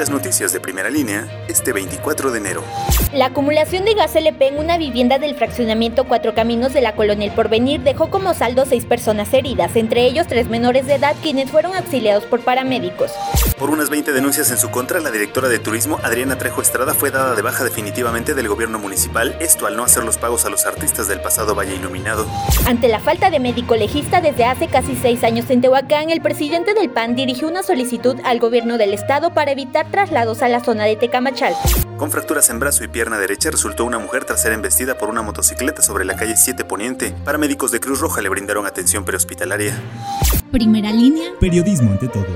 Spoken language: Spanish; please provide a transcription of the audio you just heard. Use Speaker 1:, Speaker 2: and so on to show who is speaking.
Speaker 1: las noticias de primera línea este 24 de enero.
Speaker 2: La acumulación de gas LP en una vivienda del fraccionamiento Cuatro Caminos de la colonia El Porvenir dejó como saldo seis personas heridas, entre ellos tres menores de edad quienes fueron auxiliados por paramédicos.
Speaker 1: Por unas 20 denuncias en su contra, la directora de turismo, Adriana Trejo Estrada, fue dada de baja definitivamente del gobierno municipal, esto al no hacer los pagos a los artistas del pasado Valle Iluminado.
Speaker 2: Ante la falta de médico legista desde hace casi seis años en Tehuacán, el presidente del PAN dirigió una solicitud al gobierno del estado para evitar traslados a la zona de Tecamachal.
Speaker 1: Con fracturas en brazo y pierna derecha resultó una mujer tras ser embestida por una motocicleta sobre la calle 7 Poniente. Paramédicos de Cruz Roja le brindaron atención prehospitalaria.
Speaker 3: Primera línea.
Speaker 4: Periodismo ante todo.